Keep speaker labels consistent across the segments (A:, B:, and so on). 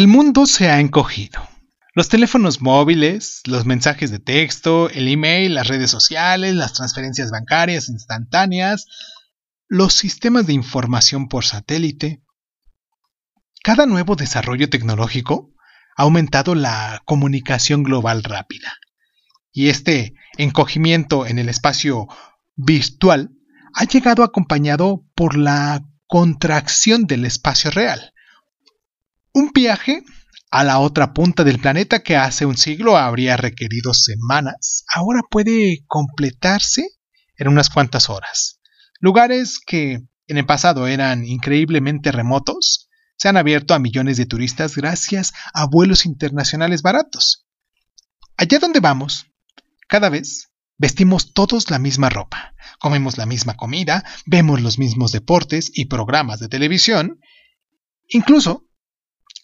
A: El mundo se ha encogido. Los teléfonos móviles, los mensajes de texto, el email, las redes sociales, las transferencias bancarias instantáneas, los sistemas de información por satélite. Cada nuevo desarrollo tecnológico ha aumentado la comunicación global rápida. Y este encogimiento en el espacio virtual ha llegado acompañado por la contracción del espacio real. Un viaje a la otra punta del planeta que hace un siglo habría requerido semanas, ahora puede completarse en unas cuantas horas. Lugares que en el pasado eran increíblemente remotos, se han abierto a millones de turistas gracias a vuelos internacionales baratos. Allá donde vamos, cada vez vestimos todos la misma ropa, comemos la misma comida, vemos los mismos deportes y programas de televisión, incluso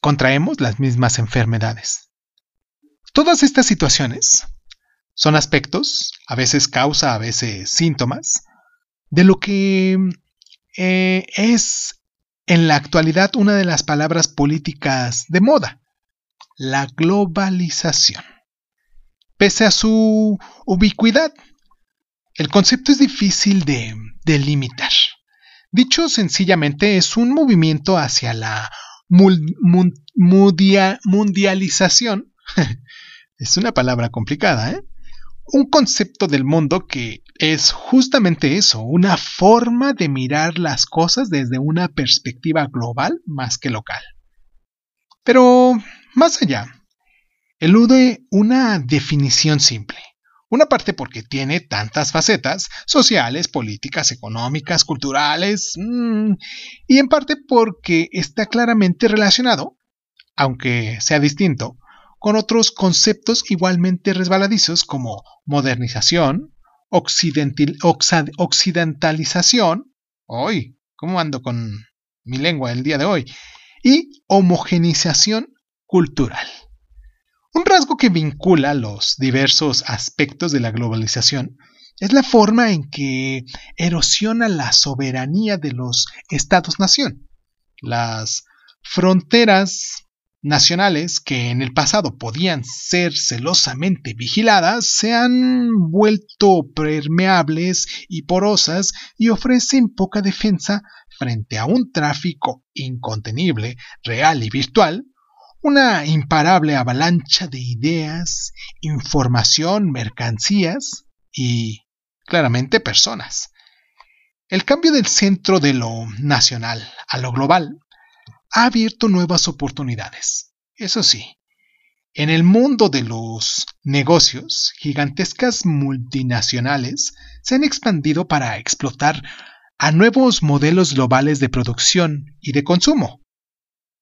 A: contraemos las mismas enfermedades. Todas estas situaciones son aspectos, a veces causa, a veces síntomas, de lo que eh, es en la actualidad una de las palabras políticas de moda, la globalización. Pese a su ubicuidad, el concepto es difícil de delimitar. Dicho sencillamente, es un movimiento hacia la mundialización, es una palabra complicada, ¿eh? Un concepto del mundo que es justamente eso, una forma de mirar las cosas desde una perspectiva global más que local. Pero, más allá, elude una definición simple. Una parte porque tiene tantas facetas, sociales, políticas, económicas, culturales, mm, y en parte porque está claramente relacionado, aunque sea distinto, con otros conceptos igualmente resbaladizos como modernización, occidentalización, hoy, ¿cómo ando con mi lengua el día de hoy? Y homogenización cultural. Un rasgo que vincula los diversos aspectos de la globalización es la forma en que erosiona la soberanía de los estados-nación. Las fronteras nacionales que en el pasado podían ser celosamente vigiladas se han vuelto permeables y porosas y ofrecen poca defensa frente a un tráfico incontenible, real y virtual, una imparable avalancha de ideas, información, mercancías y, claramente, personas. El cambio del centro de lo nacional a lo global ha abierto nuevas oportunidades. Eso sí, en el mundo de los negocios, gigantescas multinacionales se han expandido para explotar a nuevos modelos globales de producción y de consumo.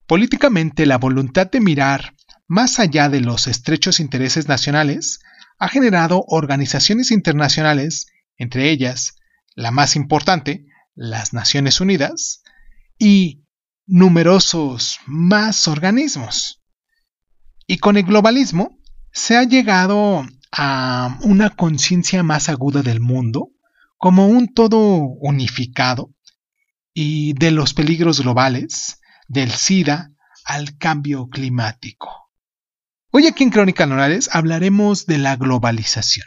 A: Políticamente, la voluntad de mirar más allá de los estrechos intereses nacionales ha generado organizaciones internacionales, entre ellas la más importante, las Naciones Unidas, y numerosos más organismos. Y con el globalismo se ha llegado a una conciencia más aguda del mundo como un todo unificado y de los peligros globales del SIDA al cambio climático. Hoy aquí en Crónica Nonales hablaremos de la globalización.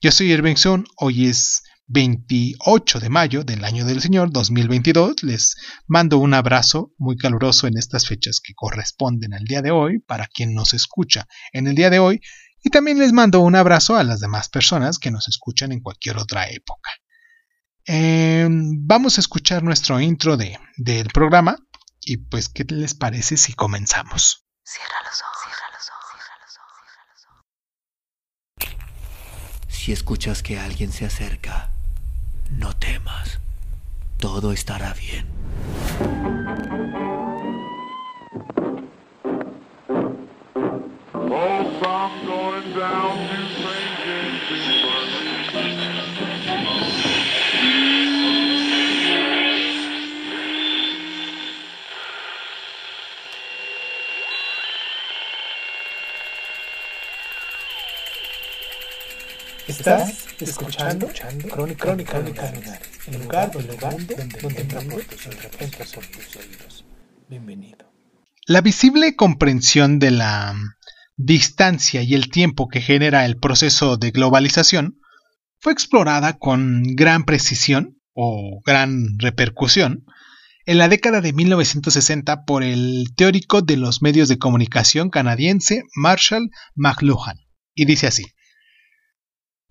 A: Yo soy Irvingson, hoy es 28 de mayo del año del Señor 2022. Les mando un abrazo muy caluroso en estas fechas que corresponden al día de hoy para quien nos escucha en el día de hoy y también les mando un abrazo a las demás personas que nos escuchan en cualquier otra época. Em, vamos a escuchar nuestro intro de, del programa y pues, ¿qué les parece si comenzamos? Cierra los ojos, cierra los ojos, cierra los
B: ojos, cierra los ojos. Si escuchas que alguien se acerca, no temas. Todo estará bien.
C: Estás escuchando, escuchando Crónica, Crónica, Crónica el lugar, el lugar donde, donde, donde entra por tus oídos. Bienvenido.
A: La visible comprensión de la distancia y el tiempo que genera el proceso de globalización fue explorada con gran precisión o gran repercusión en la década de 1960 por el teórico de los medios de comunicación canadiense Marshall McLuhan. Y dice así,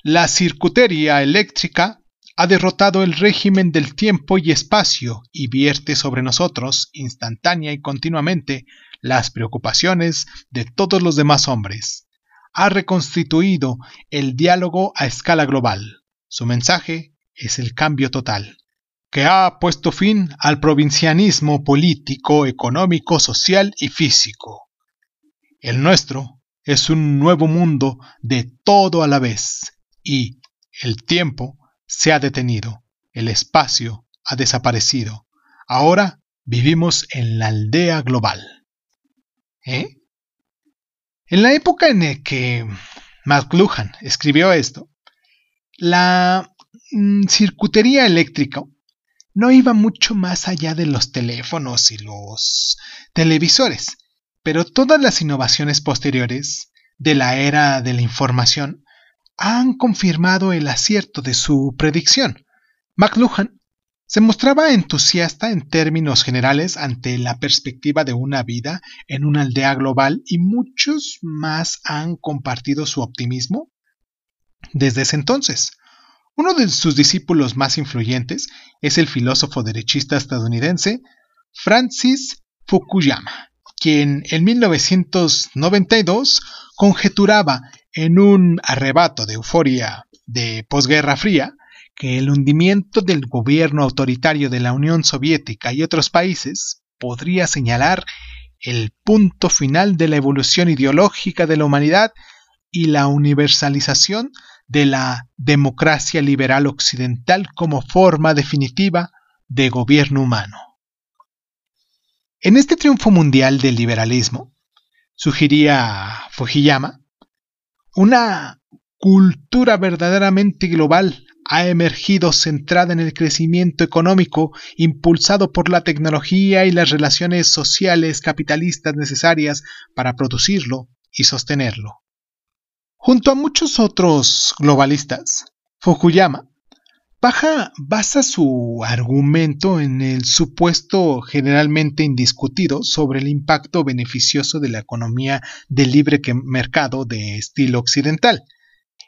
A: la circuitería eléctrica ha derrotado el régimen del tiempo y espacio y vierte sobre nosotros, instantánea y continuamente, las preocupaciones de todos los demás hombres. Ha reconstituido el diálogo a escala global. Su mensaje es el cambio total, que ha puesto fin al provincianismo político, económico, social y físico. El nuestro es un nuevo mundo de todo a la vez, y el tiempo se ha detenido, el espacio ha desaparecido. Ahora vivimos en la aldea global. ¿Eh? En la época en la que McLuhan escribió esto, la mm, circuitería eléctrica no iba mucho más allá de los teléfonos y los televisores, pero todas las innovaciones posteriores de la era de la información han confirmado el acierto de su predicción. McLuhan se mostraba entusiasta en términos generales ante la perspectiva de una vida en una aldea global y muchos más han compartido su optimismo desde ese entonces. Uno de sus discípulos más influyentes es el filósofo derechista estadounidense Francis Fukuyama, quien en 1992 conjeturaba en un arrebato de euforia de posguerra fría que el hundimiento del gobierno autoritario de la Unión Soviética y otros países podría señalar el punto final de la evolución ideológica de la humanidad y la universalización de la democracia liberal occidental como forma definitiva de gobierno humano. En este triunfo mundial del liberalismo, sugería Fujiyama, una cultura verdaderamente global ha emergido centrada en el crecimiento económico impulsado por la tecnología y las relaciones sociales capitalistas necesarias para producirlo y sostenerlo. Junto a muchos otros globalistas, Fukuyama Baja basa su argumento en el supuesto generalmente indiscutido sobre el impacto beneficioso de la economía de libre mercado de estilo occidental.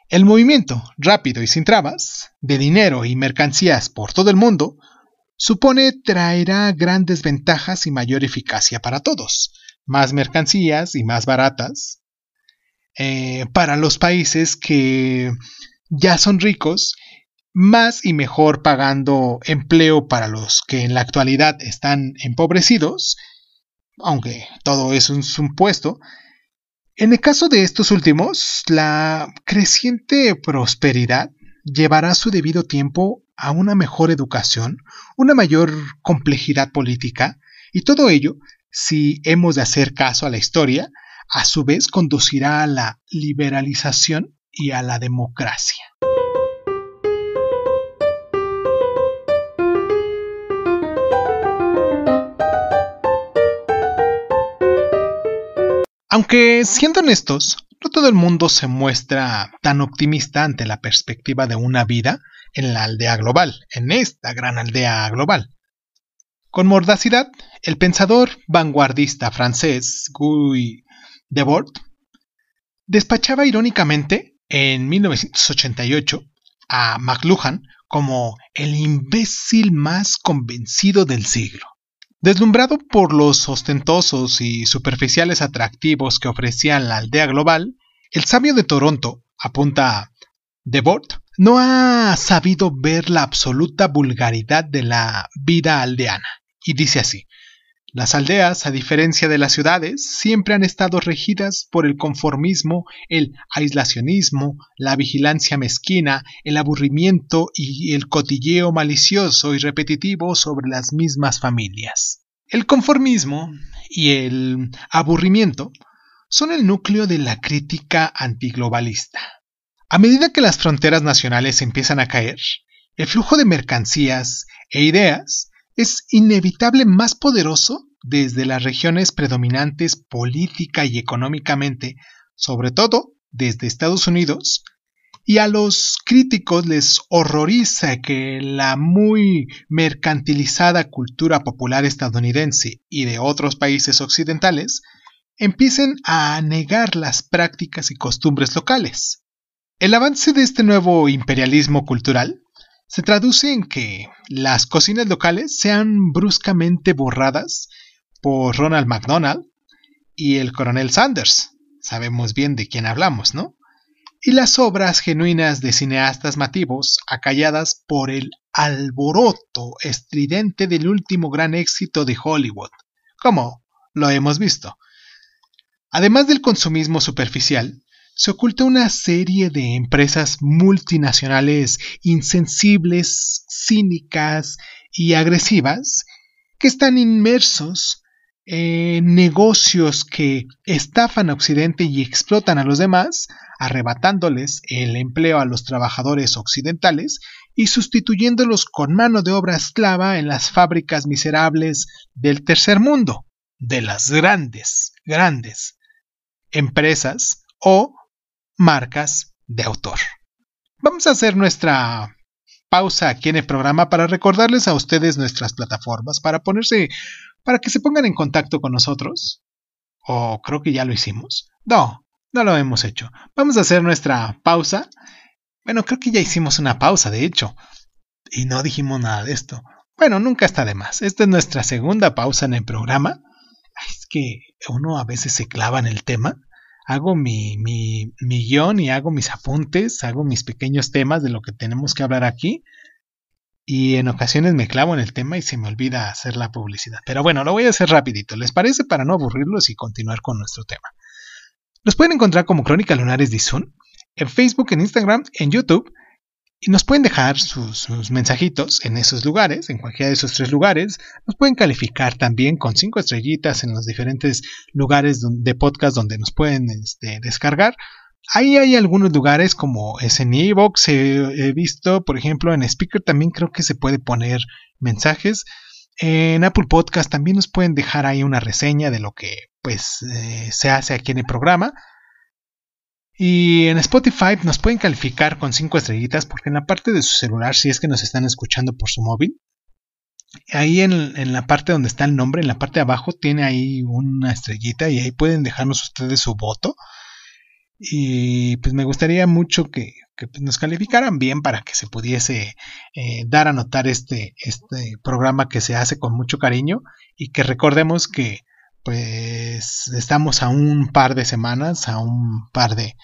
A: El movimiento, rápido y sin trabas, de dinero y mercancías por todo el mundo, supone traerá grandes ventajas y mayor eficacia para todos, más mercancías y más baratas. Eh, para los países que ya son ricos más y mejor pagando empleo para los que en la actualidad están empobrecidos, aunque todo es un supuesto. En el caso de estos últimos, la creciente prosperidad llevará su debido tiempo a una mejor educación, una mayor complejidad política, y todo ello, si hemos de hacer caso a la historia, a su vez conducirá a la liberalización y a la democracia. Aunque, siendo honestos, no todo el mundo se muestra tan optimista ante la perspectiva de una vida en la aldea global, en esta gran aldea global. Con mordacidad, el pensador vanguardista francés Guy Debord despachaba irónicamente en 1988 a McLuhan como el imbécil más convencido del siglo. Deslumbrado por los ostentosos y superficiales atractivos que ofrecía la aldea global, el sabio de Toronto, apunta a Debord, no ha sabido ver la absoluta vulgaridad de la vida aldeana, y dice así, las aldeas, a diferencia de las ciudades, siempre han estado regidas por el conformismo, el aislacionismo, la vigilancia mezquina, el aburrimiento y el cotilleo malicioso y repetitivo sobre las mismas familias. El conformismo y el aburrimiento son el núcleo de la crítica antiglobalista. A medida que las fronteras nacionales empiezan a caer, el flujo de mercancías e ideas es inevitable más poderoso desde las regiones predominantes política y económicamente, sobre todo desde Estados Unidos, y a los críticos les horroriza que la muy mercantilizada cultura popular estadounidense y de otros países occidentales empiecen a negar las prácticas y costumbres locales. El avance de este nuevo imperialismo cultural se traduce en que las cocinas locales sean bruscamente borradas por Ronald McDonald y el coronel Sanders. Sabemos bien de quién hablamos, ¿no? Y las obras genuinas de cineastas mativos acalladas por el alboroto estridente del último gran éxito de Hollywood, como lo hemos visto. Además del consumismo superficial, se oculta una serie de empresas multinacionales insensibles, cínicas y agresivas que están inmersos en negocios que estafan a Occidente y explotan a los demás, arrebatándoles el empleo a los trabajadores occidentales y sustituyéndolos con mano de obra esclava en las fábricas miserables del tercer mundo, de las grandes, grandes empresas o marcas de autor. Vamos a hacer nuestra pausa aquí en el programa para recordarles a ustedes nuestras plataformas, para ponerse, para que se pongan en contacto con nosotros. O creo que ya lo hicimos. No, no lo hemos hecho. Vamos a hacer nuestra pausa. Bueno, creo que ya hicimos una pausa, de hecho. Y no dijimos nada de esto. Bueno, nunca está de más. Esta es nuestra segunda pausa en el programa. Es que uno a veces se clava en el tema hago mi, mi, mi guion y hago mis apuntes, hago mis pequeños temas de lo que tenemos que hablar aquí. Y en ocasiones me clavo en el tema y se me olvida hacer la publicidad. Pero bueno, lo voy a hacer rapidito. ¿Les parece para no aburrirlos y continuar con nuestro tema? Los pueden encontrar como Crónica Lunares de Zoom en Facebook, en Instagram, en YouTube y nos pueden dejar sus, mensajitos en esos lugares, en cualquiera de esos tres lugares. Nos pueden calificar también con cinco estrellitas en los diferentes lugares de podcast donde nos pueden este, descargar. Ahí hay algunos lugares como es en he, visto, por ejemplo, en Speaker también creo que se puede poner mensajes. En Apple Podcast también nos pueden dejar ahí una reseña de lo que pues eh, se hace aquí en el programa. Y en Spotify nos pueden calificar con 5 estrellitas porque en la parte de su celular, si es que nos están escuchando por su móvil, ahí en, la parte donde está el nombre, en la parte de abajo tiene ahí una estrellita y ahí pueden dejarnos ustedes su voto. Y pues me gustaría mucho que, pues, nos calificaran bien para que se pudiese eh, dar a notar este, este programa que se hace con mucho cariño y que recordemos que pues estamos a un par de semanas, a un par de,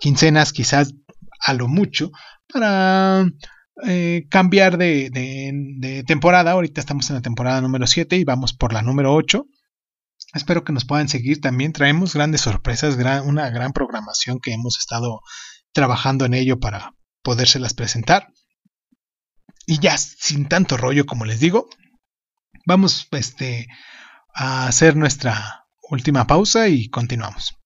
A: quincenas quizás a lo mucho, para eh, cambiar de, temporada. Ahorita estamos en la temporada número 7 y vamos por la número 8. Espero que nos puedan seguir también. Traemos grandes sorpresas, una gran programación que hemos estado trabajando en ello para podérselas presentar. Y ya sin tanto rollo como les digo, vamos este, a hacer nuestra última pausa y continuamos.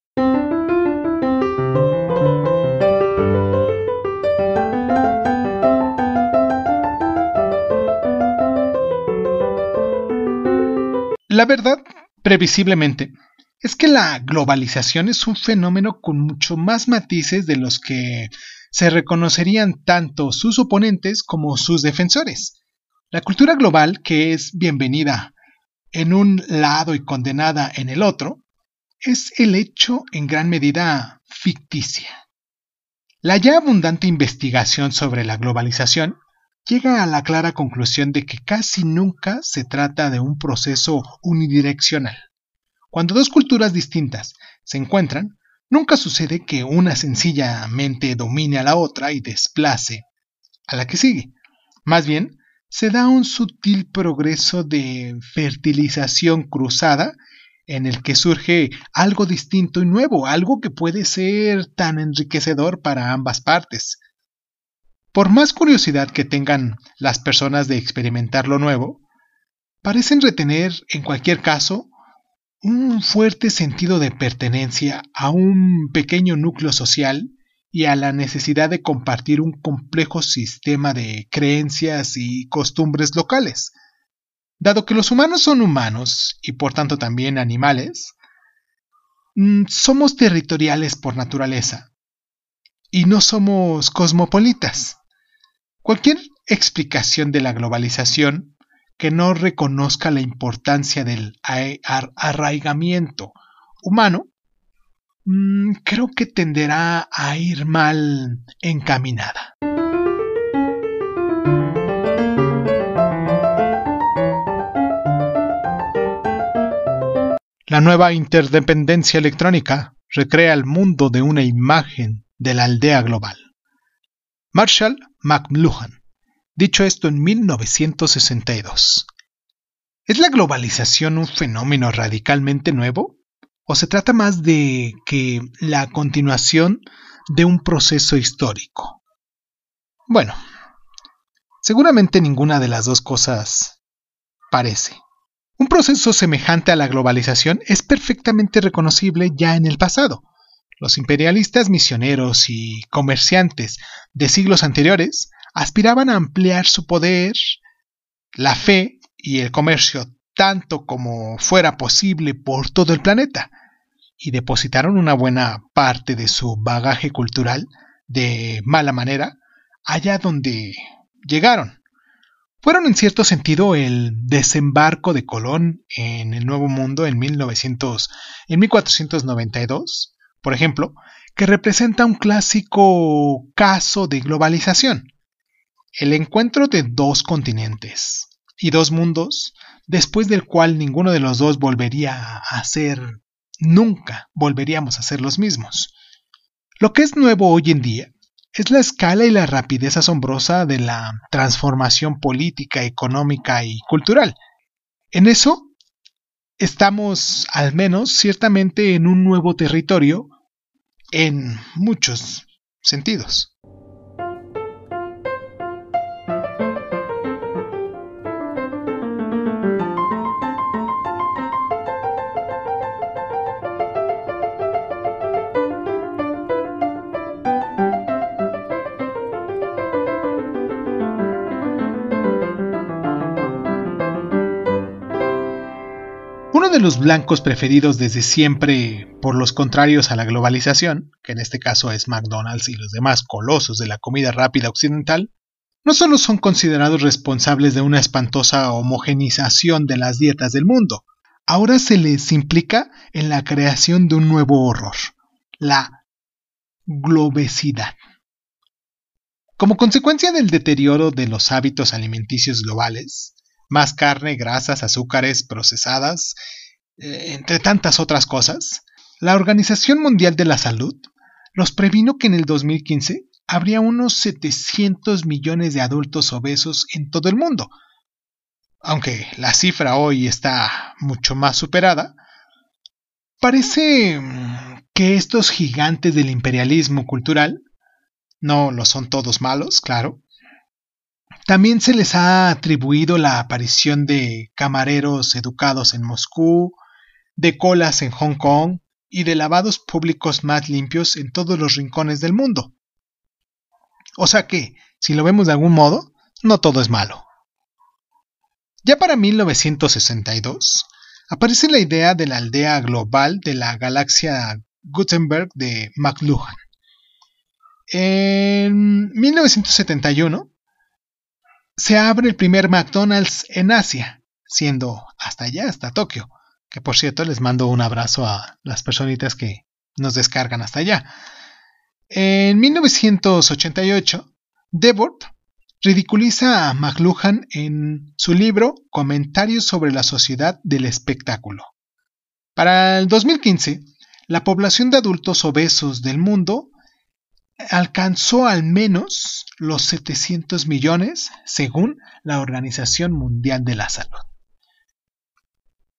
A: La verdad, previsiblemente, es que la globalización es un fenómeno con mucho más matices de los que se reconocerían tanto sus oponentes como sus defensores. La cultura global, que es bienvenida en un lado y condenada en el otro, es el hecho en gran medida ficticia. La ya abundante investigación sobre la globalización llega a la clara conclusión de que casi nunca se trata de un proceso unidireccional. Cuando dos culturas distintas se encuentran, nunca sucede que una sencillamente domine a la otra y desplace a la que sigue. Más bien, se da un sutil progreso de fertilización cruzada en el que surge algo distinto y nuevo, algo que puede ser tan enriquecedor para ambas partes. Por más curiosidad que tengan las personas de experimentar lo nuevo, parecen retener, en cualquier caso, un fuerte sentido de pertenencia a un pequeño núcleo social y a la necesidad de compartir un complejo sistema de creencias y costumbres locales. Dado que los humanos son humanos y por tanto también animales, mm, somos territoriales por naturaleza y no somos cosmopolitas. Cualquier explicación de la globalización que no reconozca la importancia del arraigamiento humano, mm, creo que tenderá a ir mal encaminada. La nueva interdependencia electrónica recrea el mundo de una imagen de la aldea global. Marshall McLuhan, dicho esto en 1962. ¿Es la globalización un fenómeno radicalmente nuevo? ¿O se trata más de que la continuación de un proceso histórico? Bueno, seguramente ninguna de las dos cosas parece. Un proceso semejante a la globalización es perfectamente reconocible ya en el pasado. Los imperialistas misioneros y comerciantes de siglos anteriores aspiraban a ampliar su poder, la fe y el comercio tanto como fuera posible por todo el planeta, y depositaron una buena parte de su bagaje cultural de mala manera allá donde llegaron. Fueron en cierto sentido el desembarco de Colón en el Nuevo Mundo en, 1900, en 1492, por ejemplo, que representa un clásico caso de globalización el encuentro de dos continentes y dos mundos, después del cual ninguno de los dos volvería a ser, nunca volveríamos a ser los mismos. Lo que es nuevo hoy en día es la escala y la rapidez asombrosa de la transformación política, económica y cultural. En eso estamos, al menos, ciertamente en un nuevo territorio en muchos sentidos. Los blancos preferidos desde siempre por los contrarios a la globalización, que en este caso es McDonald's y los demás colosos de la comida rápida occidental, no solo son considerados responsables de una espantosa homogenización de las dietas del mundo, ahora se les implica en la creación de un nuevo horror, la globesidad. Como consecuencia del deterioro de los hábitos alimenticios globales, más carne, grasas, azúcares procesadas eh, entre tantas otras cosas, la Organización Mundial de la Salud nos previno que en el 2015 habría unos 700 millones de adultos obesos en todo el mundo. Aunque la cifra hoy está mucho más superada, parece mm, que estos gigantes del imperialismo cultural, no lo son todos malos, claro, también se les ha atribuido la aparición de camareros educados en Moscú, de colas en Hong Kong y de lavados públicos más limpios en todos los rincones del mundo. O sea que, si lo vemos de algún modo, no todo es malo. Ya para 1962, aparece la idea de la aldea global de la galaxia Gutenberg de McLuhan. En 1971 se abre el primer McDonald's en Asia, siendo hasta allá, hasta Tokio, que por cierto les mando un abrazo a las personitas que nos descargan hasta allá. En 1988, Debord ridiculiza a McLuhan en su libro Comentarios sobre la sociedad del espectáculo. Para el 2015, la población de adultos obesos del mundo alcanzó al menos los 700 millones según la Organización Mundial de la Salud.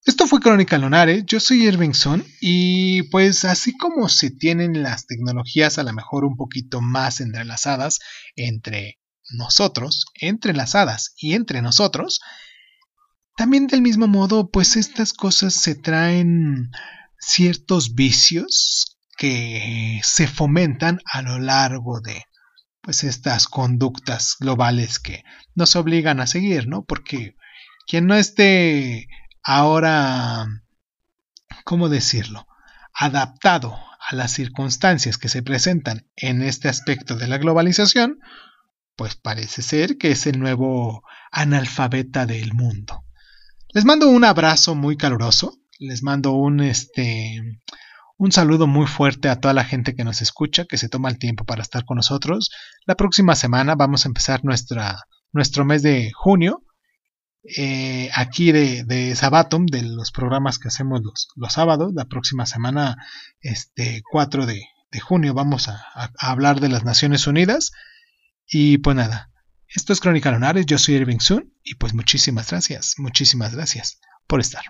A: Esto fue Crónica Lunares, yo soy Irvingson y pues así como se tienen las tecnologías a lo mejor un poquito más entrelazadas entre nosotros, entrelazadas y entre nosotros, también del mismo modo pues estas cosas se traen ciertos vicios que se fomentan a lo largo de pues estas conductas globales que nos obligan a seguir, ¿no? Porque quien no esté ahora, ¿cómo decirlo? Adaptado a las circunstancias que se presentan en este aspecto de la globalización, pues parece ser que es el nuevo analfabeta del mundo. Les mando un abrazo muy caluroso, les mando un este un saludo muy fuerte a toda la gente que nos escucha, que se toma el tiempo para estar con nosotros. La próxima semana vamos a empezar nuestra, nuestro mes de junio, eh, aquí de, de, Sabatum, de los programas que hacemos los, los sábados. La próxima semana, este 4 de, junio, vamos a, a, hablar de las Naciones Unidas. Y pues nada, esto es Crónica Lunares, yo soy Irving Sun y pues muchísimas gracias, muchísimas gracias por estar.